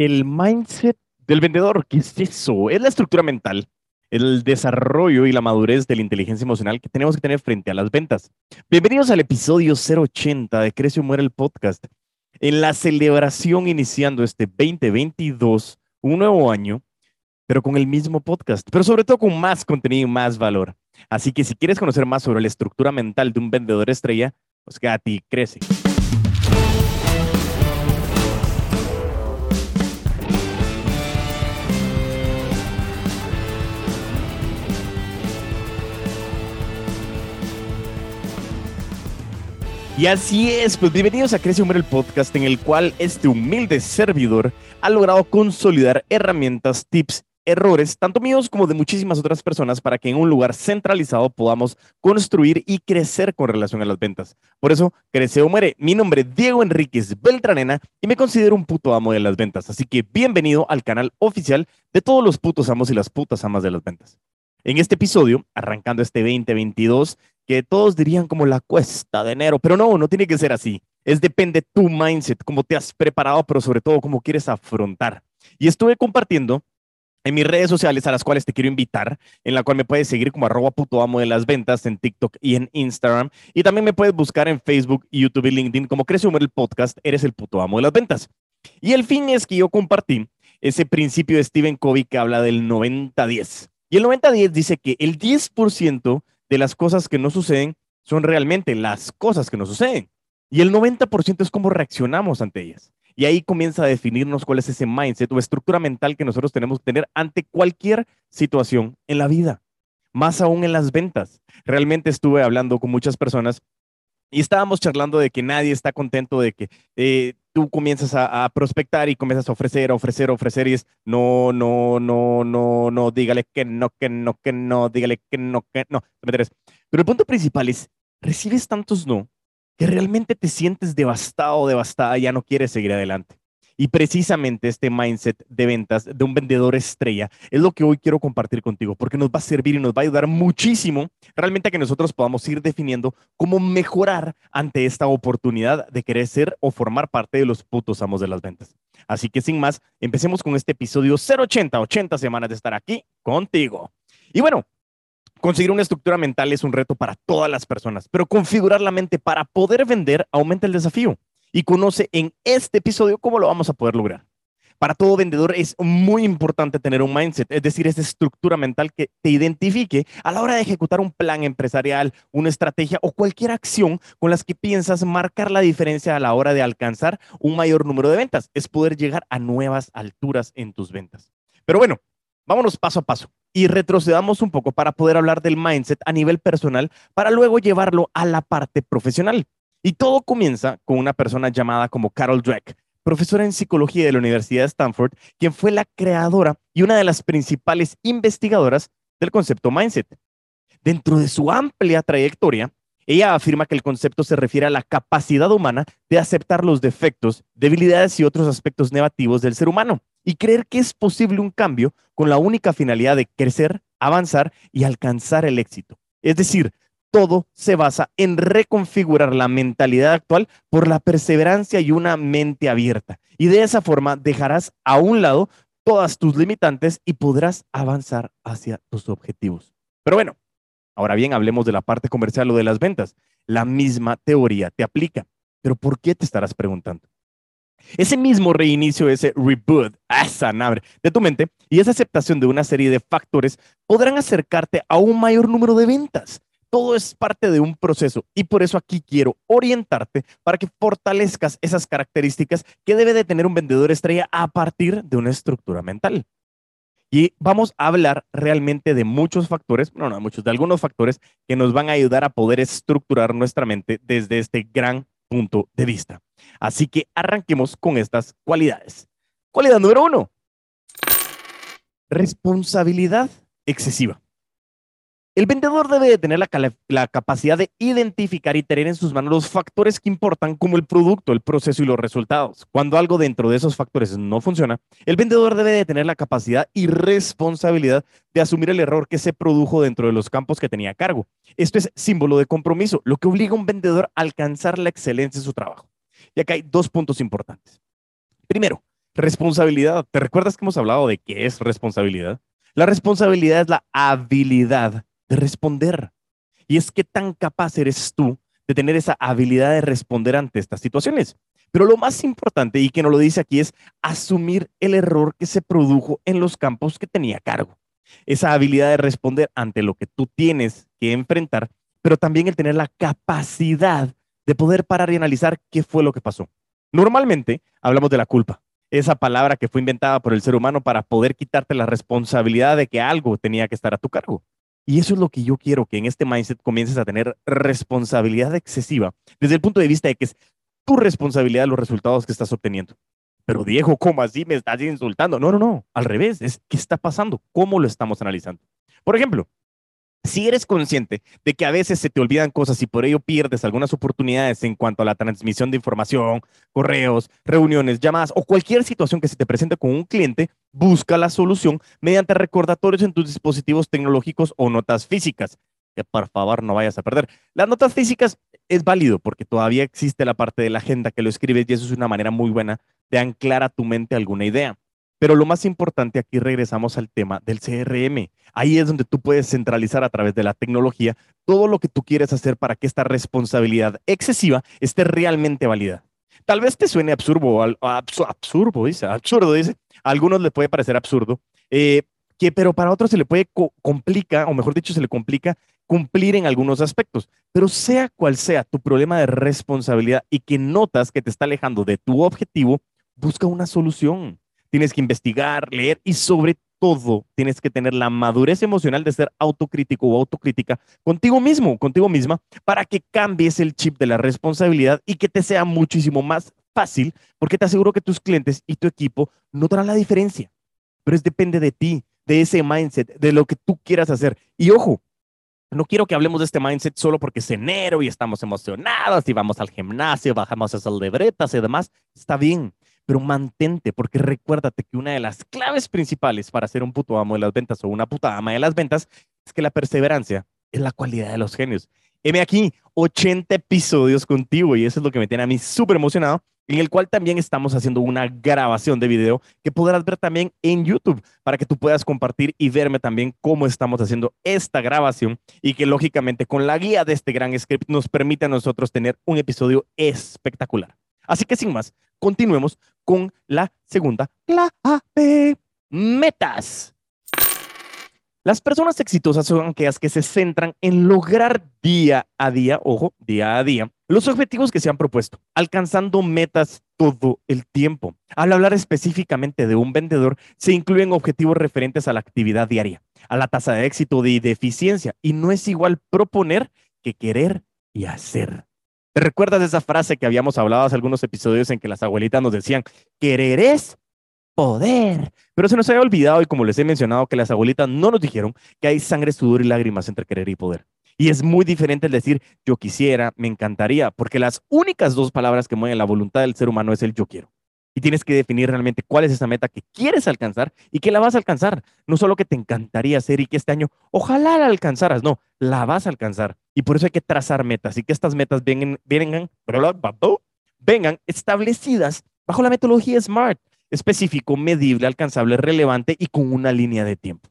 El mindset del vendedor, ¿qué es eso? Es la estructura mental, el desarrollo y la madurez de la inteligencia emocional que tenemos que tener frente a las ventas. Bienvenidos al episodio 080 de Crece o Muere el podcast. En la celebración iniciando este 2022, un nuevo año, pero con el mismo podcast, pero sobre todo con más contenido y más valor. Así que si quieres conocer más sobre la estructura mental de un vendedor estrella, pues quédate y crece. Y así es, pues bienvenidos a Crece Humor, el podcast en el cual este humilde servidor ha logrado consolidar herramientas, tips, errores, tanto míos como de muchísimas otras personas, para que en un lugar centralizado podamos construir y crecer con relación a las ventas. Por eso, Crece o mi nombre es Diego Enríquez Beltranena y me considero un puto amo de las ventas. Así que bienvenido al canal oficial de todos los putos amos y las putas amas de las ventas. En este episodio, arrancando este 2022, que todos dirían como la cuesta de enero, pero no, no tiene que ser así. Es depende tu mindset, cómo te has preparado, pero sobre todo cómo quieres afrontar. Y estuve compartiendo en mis redes sociales a las cuales te quiero invitar, en la cual me puedes seguir como arroba puto amo de las ventas en TikTok y en Instagram. Y también me puedes buscar en Facebook, YouTube y LinkedIn como Crece Humor el podcast, eres el puto amo de las ventas. Y el fin es que yo compartí ese principio de Stephen Covey que habla del 90-10. Y el 90-10 dice que el 10% de las cosas que no suceden son realmente las cosas que no suceden. Y el 90% es cómo reaccionamos ante ellas. Y ahí comienza a definirnos cuál es ese mindset o estructura mental que nosotros tenemos que tener ante cualquier situación en la vida. Más aún en las ventas. Realmente estuve hablando con muchas personas y estábamos charlando de que nadie está contento de que eh, tú comienzas a, prospectar y comienzas a ofrecer, a ofrecer, a ofrecer y es no, no, no, no, no, dígale que no, que no, que no, dígale que no, que no. Pero el punto principal es, recibes tantos no que realmente te sientes devastado, devastada, ya no quieres seguir adelante. Y precisamente este mindset de ventas de un vendedor estrella es lo que hoy quiero compartir contigo, porque nos va a servir y nos va a ayudar muchísimo realmente a que nosotros podamos ir definiendo cómo mejorar ante esta oportunidad de querer ser o formar parte de los putos amos de las ventas. Así que sin más, empecemos con este episodio 080, 80 semanas de estar aquí contigo. Y bueno, Conseguir una estructura mental es un reto para todas las personas, pero configurar la mente para poder vender aumenta el desafío y conoce en este episodio cómo lo vamos a poder lograr. Para todo vendedor es muy importante tener un mindset, es decir, esa estructura mental que te identifique a la hora de ejecutar un plan empresarial, una estrategia o cualquier acción con las que piensas marcar la diferencia a la hora de alcanzar un mayor número de ventas. Es poder llegar a nuevas alturas en tus ventas. Pero bueno, vámonos paso a paso y retrocedamos un poco para poder hablar del mindset a nivel personal para luego llevarlo a la parte profesional. Y todo comienza con una persona llamada como Carol Dweck, profesora en psicología de la Universidad de Stanford, quien fue la creadora y una de las principales investigadoras del concepto mindset. Dentro de su amplia trayectoria, ella afirma que el concepto se refiere a la capacidad humana de aceptar los defectos, debilidades y otros aspectos negativos del ser humano y creer que es posible un cambio con la única finalidad de crecer, avanzar y alcanzar el éxito. Es decir, todo se basa en reconfigurar la mentalidad actual por la perseverancia y una mente abierta. Y de esa forma dejarás a un lado todas tus limitantes y podrás avanzar hacia tus objetivos. Pero bueno, ahora bien, hablemos de la parte comercial o de las ventas. La misma teoría te aplica. Pero ¿por qué te estarás preguntando? Ese mismo reinicio, ese reboot, esa de tu mente y esa aceptación de una serie de factores podrán acercarte a un mayor número de ventas todo es parte de un proceso y por eso aquí quiero orientarte para que fortalezcas esas características que debe de tener un vendedor estrella a partir de una estructura mental. Y vamos a hablar realmente de muchos factores, no, no, muchos, de algunos factores que nos van a ayudar a poder estructurar nuestra mente desde este gran punto de vista. Así que arranquemos con estas cualidades. Cualidad número uno, responsabilidad excesiva. El vendedor debe de tener la, capacidad de identificar y tener en sus manos los factores que importan como el producto, el proceso y los resultados. Cuando algo dentro de esos factores no funciona, el vendedor debe de tener la capacidad y responsabilidad de asumir el error que se produjo dentro de los campos que tenía a cargo. Esto es símbolo de compromiso, lo que obliga a un vendedor a alcanzar la excelencia en su trabajo. Y acá hay dos puntos importantes. Primero, Responsabilidad. ¿Te recuerdas que hemos hablado de qué es responsabilidad? La responsabilidad es la habilidad de responder. Y es que tan capaz eres tú de tener esa habilidad de responder ante estas situaciones. Pero lo más importante, y que nos lo dice aquí, es asumir el error que se produjo en los campos que tenía cargo. Esa habilidad de responder ante lo que tú tienes que enfrentar, pero también el tener la capacidad de poder parar y analizar qué fue lo que pasó. Normalmente hablamos de la culpa, esa palabra que fue inventada por el ser humano para poder quitarte la responsabilidad de que algo tenía que estar a tu cargo. Y eso es lo que yo quiero, que en este mindset comiences a tener responsabilidad excesiva desde el punto de vista de que es tu responsabilidad los resultados que estás obteniendo. Pero Diego, ¿cómo así me estás insultando? No, no, no, al revés, es qué está pasando, cómo lo estamos analizando. Por ejemplo, si eres consciente de que a veces se te olvidan cosas y por ello pierdes algunas oportunidades en cuanto a la transmisión de información, correos, reuniones, llamadas o cualquier situación que se te presente con un cliente, busca la solución mediante recordatorios en tus dispositivos tecnológicos o notas físicas. Que por favor no vayas a perder. Las notas físicas es válido porque todavía existe la parte de la agenda que lo escribes y eso es una manera muy buena de anclar a tu mente alguna idea. Pero lo más importante aquí regresamos al tema del CRM. Ahí es donde tú puedes centralizar a través de la tecnología todo lo que tú quieres hacer para que esta responsabilidad excesiva esté realmente válida. Tal vez te suene absurdo, absurdo, dice, absurdo, dice. A algunos le puede parecer absurdo, eh, que, pero para otros se le puede complica, o mejor dicho, se le complica cumplir en algunos aspectos. Pero sea cual sea tu problema de responsabilidad y que notas que te está alejando de tu objetivo, busca una solución tienes que investigar, leer y sobre todo tienes que tener la madurez emocional de ser autocrítico o autocrítica contigo mismo, contigo misma, para que cambies el chip de la responsabilidad y que te sea muchísimo más fácil, porque te aseguro que tus clientes y tu equipo notarán la diferencia. Pero es depende de ti, de ese mindset, de lo que tú quieras hacer. Y ojo, no quiero que hablemos de este mindset solo porque es enero y estamos emocionados y vamos al gimnasio, bajamos esas libretas y demás. Está bien, pero mantente, porque recuérdate que una de las claves principales para ser un puto amo de las ventas o una puta ama de las ventas es que la perseverancia es la cualidad de los genios. Heme aquí 80 episodios contigo y eso es lo que me tiene a mí súper emocionado, en el cual también estamos haciendo una grabación de video que podrás ver también en YouTube para que tú puedas compartir y verme también cómo estamos haciendo esta grabación y que lógicamente con la guía de este gran script nos permite a nosotros tener un episodio espectacular. Así que sin más, continuemos con la segunda clave. Metas. Las personas exitosas son aquellas que se centran en lograr día a día, ojo, día a día, los objetivos que se han propuesto, alcanzando metas todo el tiempo. Al hablar específicamente de un vendedor, se incluyen objetivos referentes a la actividad diaria, a la tasa de éxito y de eficiencia, y no es igual proponer que querer y hacer. ¿Te recuerdas esa frase que habíamos hablado hace algunos episodios en que las abuelitas nos decían, querer es poder? Pero se nos había olvidado y como les he mencionado que las abuelitas no nos dijeron que hay sangre, sudor y lágrimas entre querer y poder. Y es muy diferente el decir yo quisiera, me encantaría, porque las únicas dos palabras que mueven la voluntad del ser humano es el yo quiero y tienes que definir realmente cuál es esa meta que quieres alcanzar y que la vas a alcanzar. No solo que te encantaría hacer y que este año ojalá la alcanzaras, no, la vas a alcanzar. Y por eso hay que trazar metas y que estas metas vengan, vengan, vengan establecidas bajo la metodología SMART, específico, medible, alcanzable, relevante y con una línea de tiempo.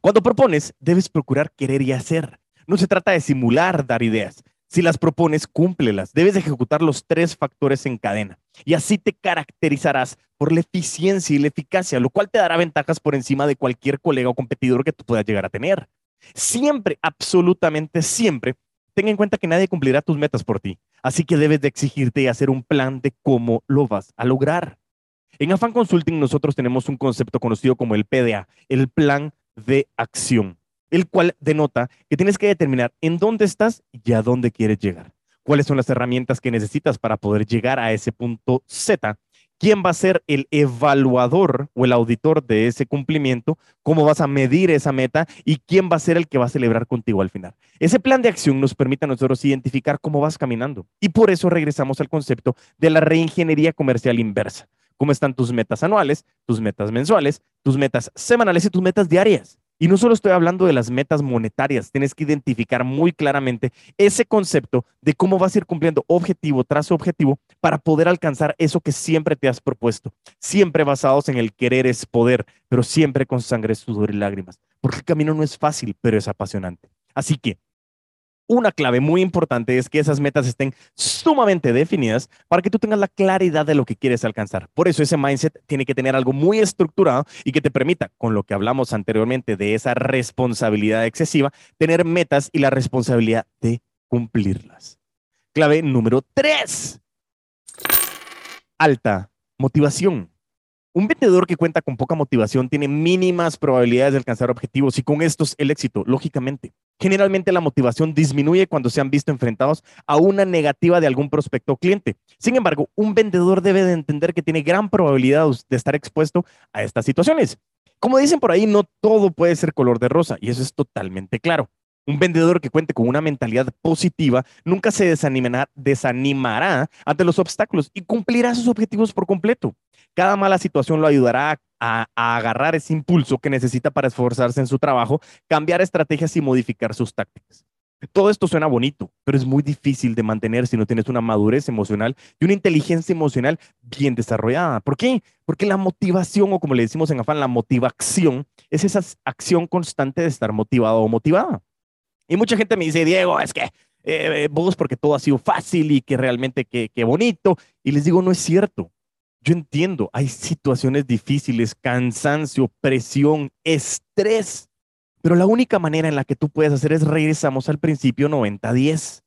Cuando propones, debes procurar querer y hacer. No se trata de simular dar ideas, si las propones, cúmplelas. Debes ejecutar los tres factores en cadena. Y así te caracterizarás por la eficiencia y la eficacia, lo cual te dará ventajas por encima de cualquier colega o competidor que tú puedas llegar a tener. Siempre, absolutamente siempre, ten en cuenta que nadie cumplirá tus metas por ti. Así que debes de exigirte y hacer un plan de cómo lo vas a lograr. En Afan Consulting nosotros tenemos un concepto conocido como el PDA, el plan de acción el cual denota que tienes que determinar en dónde estás y a dónde quieres llegar. ¿Cuáles son las herramientas que necesitas para poder llegar a ese punto Z? ¿Quién va a ser el evaluador o el auditor de ese cumplimiento? ¿Cómo vas a medir esa meta? ¿Y quién va a ser el que va a celebrar contigo al final? Ese plan de acción nos permite a nosotros identificar cómo vas caminando. Y por eso regresamos al concepto de la reingeniería comercial inversa. ¿Cómo están tus metas anuales, tus metas mensuales, tus metas semanales y tus metas diarias? Y no solo estoy hablando de las metas monetarias, tienes que identificar muy claramente ese concepto de cómo vas a ir cumpliendo objetivo tras objetivo para poder alcanzar eso que siempre te has propuesto. Siempre basados en el querer es poder, pero siempre con sangre, sudor y lágrimas. Porque el camino no es fácil, pero es apasionante. Así que una clave muy importante es que esas metas estén sumamente definidas para que tú tengas la claridad de lo que quieres alcanzar. Por eso ese mindset tiene que tener algo muy estructurado y que te permita, con lo que hablamos anteriormente de esa responsabilidad excesiva, tener metas y la responsabilidad de cumplirlas. Clave número tres. Alta motivación. Un vendedor que cuenta con poca motivación tiene mínimas probabilidades de alcanzar objetivos y con estos el éxito, lógicamente. Generalmente la motivación disminuye cuando se han visto enfrentados a una negativa de algún prospecto o cliente. Sin embargo, un vendedor debe de entender que tiene gran probabilidad de estar expuesto a estas situaciones. Como dicen por ahí, no todo puede ser color de rosa y eso es totalmente claro. Un vendedor que cuente con una mentalidad positiva nunca se desanimará, desanimará ante los obstáculos y cumplirá sus objetivos por completo. Cada mala situación lo ayudará a agarrar ese impulso que necesita para esforzarse en su trabajo, cambiar estrategias y modificar sus tácticas. Todo esto suena bonito, pero es muy difícil de mantener si no tienes una madurez emocional y una inteligencia emocional bien desarrollada. ¿Por qué? Porque la motivación, o como le decimos en afán, la motivación, es esa acción constante de estar motivado o motivada. Y mucha gente me dice, Diego, es que eh, vos porque todo ha sido fácil y que realmente qué bonito. Y les digo, no es cierto. Yo entiendo, hay situaciones difíciles, cansancio, presión, estrés, pero la única manera en la que tú puedes hacer es regresamos al principio 90-10.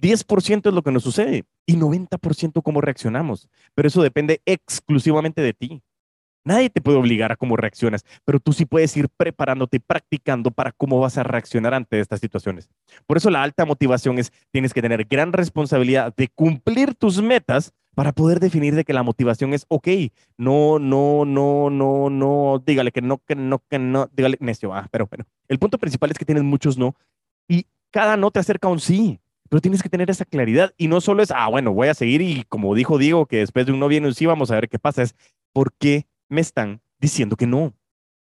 10% es lo que nos sucede y 90% cómo reaccionamos, pero eso depende exclusivamente de ti. Nadie te puede obligar a cómo reaccionas, pero tú sí puedes ir preparándote practicando para cómo vas a reaccionar ante estas situaciones. Por eso la alta motivación es, tienes que tener gran responsabilidad de cumplir tus metas para poder definir de que la motivación es, ok, no, no, no, no, no, dígale que no, que no, que no, dígale necio, ah, pero bueno, el punto principal es que tienes muchos no y cada no te acerca a un sí, pero tienes que tener esa claridad y no solo es, ah, bueno, voy a seguir y como dijo Diego, que después de un no viene un sí, vamos a ver qué pasa, es, ¿por qué me están diciendo que no?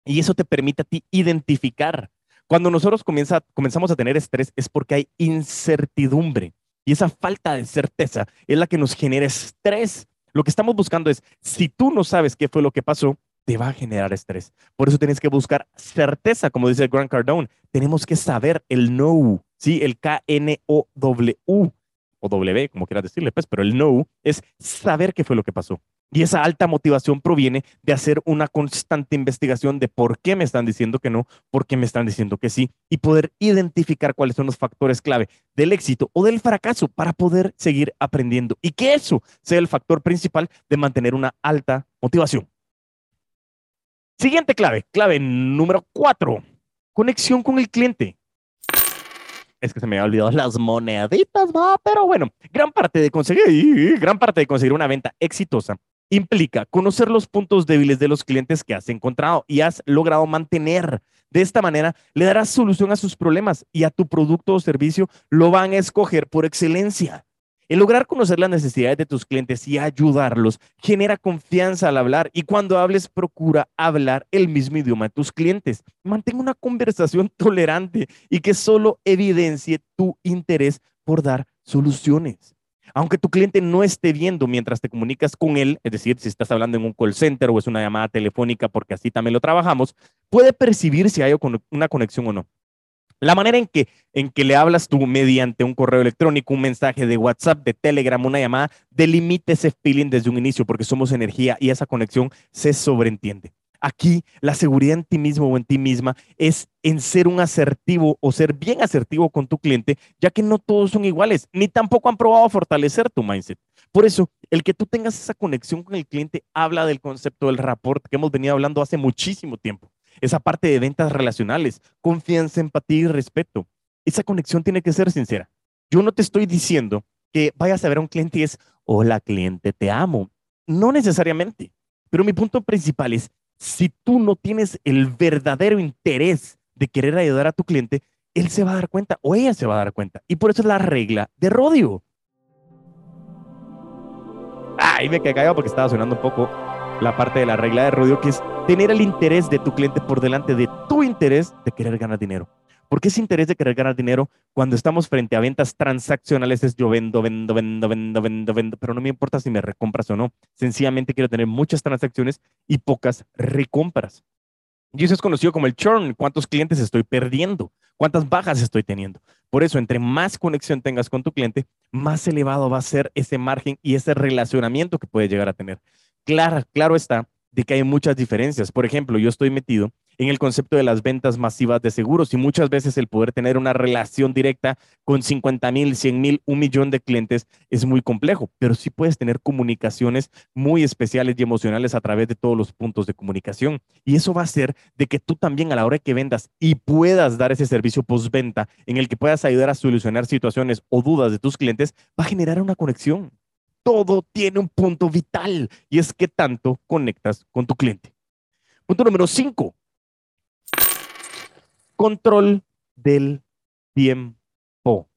Y eso te permite a ti identificar. Cuando nosotros comienza, comenzamos a tener estrés es porque hay incertidumbre. Y esa falta de certeza es la que nos genera estrés. Lo que estamos buscando es, si tú no sabes qué fue lo que pasó, te va a generar estrés. Por eso tienes que buscar certeza, como dice Grant Cardone. Tenemos que saber el no, ¿sí? El K-N-O-W o W, como quieras decirle, pues, pero el no es saber qué fue lo que pasó. Y esa alta motivación proviene de hacer una constante investigación de por qué me están diciendo que no, por qué me están diciendo que sí, y poder identificar cuáles son los factores clave del éxito o del fracaso para poder seguir aprendiendo y que eso sea el factor principal de mantener una alta motivación. Siguiente clave, clave número cuatro, conexión con el cliente. Es que se me había olvidado las moneditas, va, pero bueno, gran parte de conseguir, gran parte de conseguir una venta exitosa implica conocer los puntos débiles de los clientes que has encontrado y has logrado mantener. De esta manera, le darás solución a sus problemas y a tu producto o servicio lo van a escoger por excelencia. El lograr conocer las necesidades de tus clientes y ayudarlos genera confianza al hablar y cuando hables procura hablar el mismo idioma de tus clientes. Mantén una conversación tolerante y que solo evidencie tu interés por dar soluciones aunque tu cliente no esté viendo mientras te comunicas con él, es decir, si estás hablando en un call center o es una llamada telefónica, porque así también lo trabajamos, puede percibir si hay una conexión o no. La manera en que, en que le hablas tú mediante un correo electrónico, un mensaje de WhatsApp, de Telegram, una llamada, delimita ese feeling desde un inicio porque somos energía y esa conexión se sobreentiende. Aquí la seguridad en ti mismo o en ti misma es en ser un asertivo o ser bien asertivo con tu cliente, ya que no todos son iguales, ni tampoco han probado fortalecer tu mindset. Por eso, el que tú tengas esa conexión con el cliente habla del concepto del rapport que hemos venido hablando hace muchísimo tiempo. Esa parte de ventas relacionales, confianza, empatía y respeto. Esa conexión tiene que ser sincera. Yo no te estoy diciendo que vayas a ver a un cliente y es, hola cliente, te amo. No necesariamente. Pero mi punto principal es, si tú no tienes el verdadero interés de querer ayudar a tu cliente, él se va a dar cuenta o ella se va a dar cuenta. Y por eso es la regla de rodio. Ay, me quedé callado porque estaba sonando un poco la parte de la regla de rodio, que es tener el interés de tu cliente por delante de tu interés de querer ganar dinero. ¿Por qué ese interés de querer ganar dinero cuando estamos frente a ventas transaccionales es yo vendo, vendo, vendo, vendo, vendo, vendo, pero no me importa si me recompras o no. Sencillamente quiero tener muchas transacciones y pocas recompras. Y eso es conocido como el churn, cuántos clientes estoy perdiendo, cuántas bajas estoy teniendo. Por eso, entre más conexión tengas con tu cliente, más elevado va a ser ese margen y ese relacionamiento que puede llegar a tener. Claro, claro está de que hay muchas diferencias. Por ejemplo, yo estoy metido en el concepto de las ventas masivas de seguros y muchas veces el poder tener una relación directa con 50 mil, 100 mil, un millón de clientes es muy complejo, pero sí puedes tener comunicaciones muy especiales y emocionales a través de todos los puntos de comunicación. Y eso va a hacer de que tú también a la hora que vendas y puedas dar ese servicio postventa en el que puedas ayudar a solucionar situaciones o dudas de tus clientes, va a generar una conexión. Todo tiene un punto vital y es que tanto conectas con tu cliente. Punto número 5 Control del tiempo.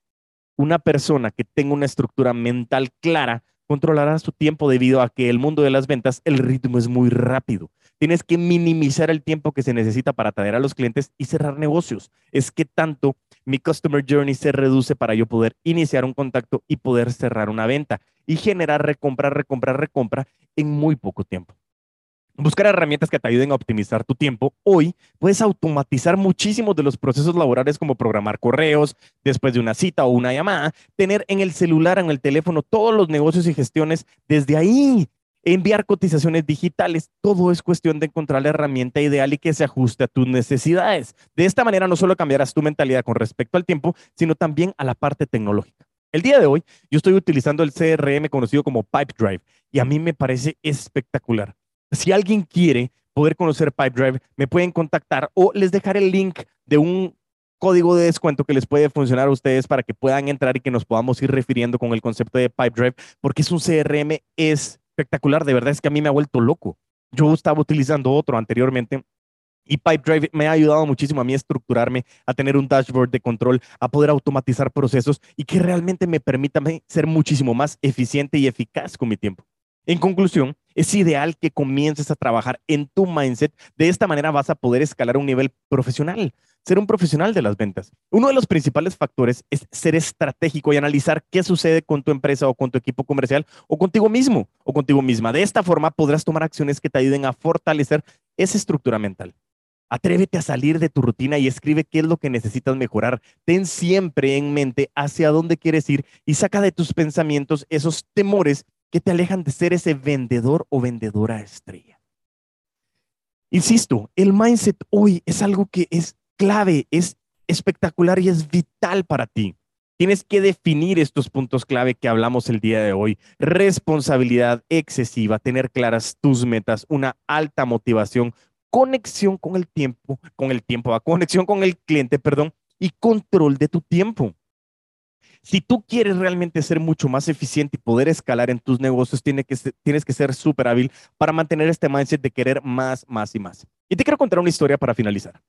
Una persona que tenga una estructura mental clara controlará su tiempo debido a que el mundo de las ventas, el ritmo es muy rápido. Tienes que minimizar el tiempo que se necesita para atraer a los clientes y cerrar negocios. Es que tanto mi customer journey se reduce para yo poder iniciar un contacto y poder cerrar una venta y generar recompra, recompra, recompra en muy poco tiempo buscar herramientas que te ayuden a optimizar tu tiempo. Hoy puedes automatizar muchísimos de los procesos laborales como programar correos después de una cita o una llamada, tener en el celular, en el teléfono todos los negocios y gestiones desde ahí, enviar cotizaciones digitales. Todo es cuestión de encontrar la herramienta ideal y que se ajuste a tus necesidades. De esta manera no solo cambiarás tu mentalidad con respecto al tiempo, sino también a la parte tecnológica. El día de hoy yo estoy utilizando el CRM conocido como Pipedrive y a mí me parece espectacular. Si alguien quiere poder conocer Pipedrive, me pueden contactar o les dejaré el link de un código de descuento que les puede funcionar a ustedes para que puedan entrar y que nos podamos ir refiriendo con el concepto de Pipedrive, porque es un CRM espectacular. De verdad es que a mí me ha vuelto loco. Yo estaba utilizando otro anteriormente y Pipedrive me ha ayudado muchísimo a mí a estructurarme, a tener un dashboard de control, a poder automatizar procesos y que realmente me permita ser muchísimo más eficiente y eficaz con mi tiempo. En conclusión, es ideal que comiences a trabajar en tu mindset. De esta manera vas a poder escalar a un nivel profesional, ser un profesional de las ventas. Uno de los principales factores es ser estratégico y analizar qué sucede con tu empresa o con tu equipo comercial o contigo mismo o contigo misma. De esta forma podrás tomar acciones que te ayuden a fortalecer esa estructura mental. Atrévete a salir de tu rutina y escribe qué es lo que necesitas mejorar. Ten siempre en mente hacia dónde quieres ir y saca de tus pensamientos esos temores que te alejan de ser ese vendedor o vendedora estrella. Insisto, el mindset hoy es algo que es clave, es espectacular y es vital para ti. Tienes que definir estos puntos clave que hablamos el día de hoy. Responsabilidad excesiva, tener claras tus metas, una alta motivación, conexión con el tiempo, con el tiempo, conexión con el cliente, perdón, y control de tu tiempo. Si tú quieres realmente ser mucho más eficiente y poder escalar en tus negocios, tienes que ser, tienes súper hábil para mantener este mindset de querer más, más y más. Y te quiero contar una historia para finalizar.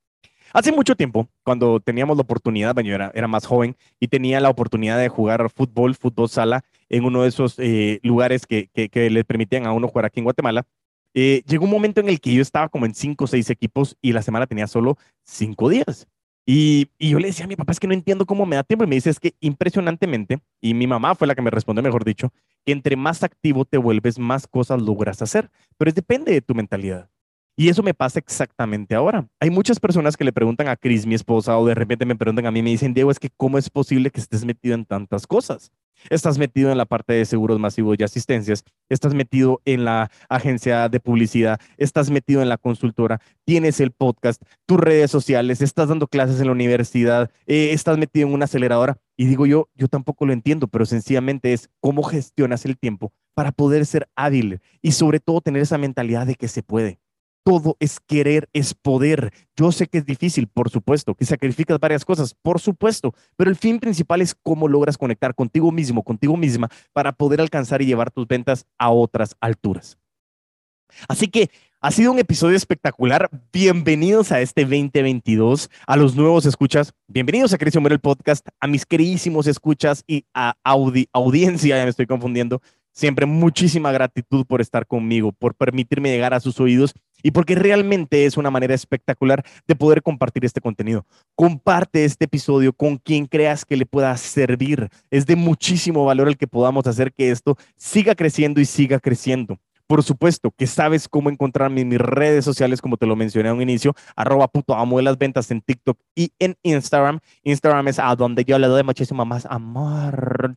Hace mucho tiempo, cuando teníamos la oportunidad, bueno, yo era, era, más joven y tenía la oportunidad de jugar fútbol, fútbol sala, en uno de esos eh, lugares que, que, le permitían a uno jugar aquí en Guatemala. Eh, llegó un momento en el que yo estaba como en cinco o seis equipos y la semana tenía solo cinco días. Y, yo le decía a mi papá, es que no entiendo cómo me da tiempo. Y me dice, es que impresionantemente, y mi mamá fue la que me respondió, mejor dicho, que entre más activo te vuelves, más cosas logras hacer. Pero es depende de tu mentalidad. Y eso me pasa exactamente ahora. Hay muchas personas que le preguntan a Cris, mi esposa, o de repente me preguntan a mí, me dicen, Diego, es que cómo es posible que estés metido en tantas cosas. Estás metido en la parte de seguros masivos y asistencias, estás metido en la agencia de publicidad, estás metido en la consultora, tienes el podcast, tus redes sociales, estás dando clases en la universidad, eh, estás metido en una aceleradora. Y digo yo, yo tampoco lo entiendo, pero sencillamente es cómo gestionas el tiempo para poder ser hábil y sobre todo tener esa mentalidad de que se puede todo es querer, es poder. Yo sé que es difícil, por supuesto, que sacrificas varias cosas, por supuesto, pero el fin principal es cómo logras conectar contigo mismo, contigo misma, para poder alcanzar y llevar tus ventas a otras alturas. Así que ha sido un episodio espectacular. Bienvenidos a este 2022, a los nuevos escuchas. Bienvenidos a Crecio el podcast, a mis queridísimos escuchas y a audiencia, ya me estoy confundiendo. Siempre muchísima gratitud por estar conmigo, por permitirme llegar a sus oídos y porque realmente es una manera espectacular de poder compartir este contenido. Comparte este episodio con quien creas que le pueda servir. Es de muchísimo valor el que podamos hacer que esto siga creciendo y siga creciendo. Por supuesto que sabes cómo encontrarme en mis redes sociales, como te lo mencioné a un inicio, arroba puto amo de las ventas en TikTok y en Instagram. Instagram es a donde yo le doy muchísimo más amor.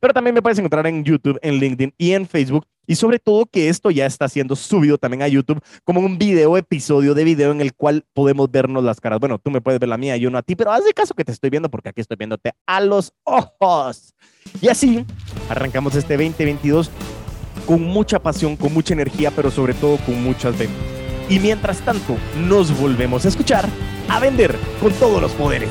Pero también me puedes encontrar en YouTube, en LinkedIn y en Facebook. Y sobre todo que esto ya está siendo subido también a YouTube como un video, episodio de video en el cual podemos vernos las caras. Bueno, tú me puedes ver la mía, yo no a ti, pero haz de caso que te estoy viendo porque aquí estoy viéndote a los ojos. Y así arrancamos este 2022 con mucha pasión, con mucha energía, pero sobre todo con muchas ventas. Y mientras tanto, nos volvemos a escuchar, a vender con todos los poderes.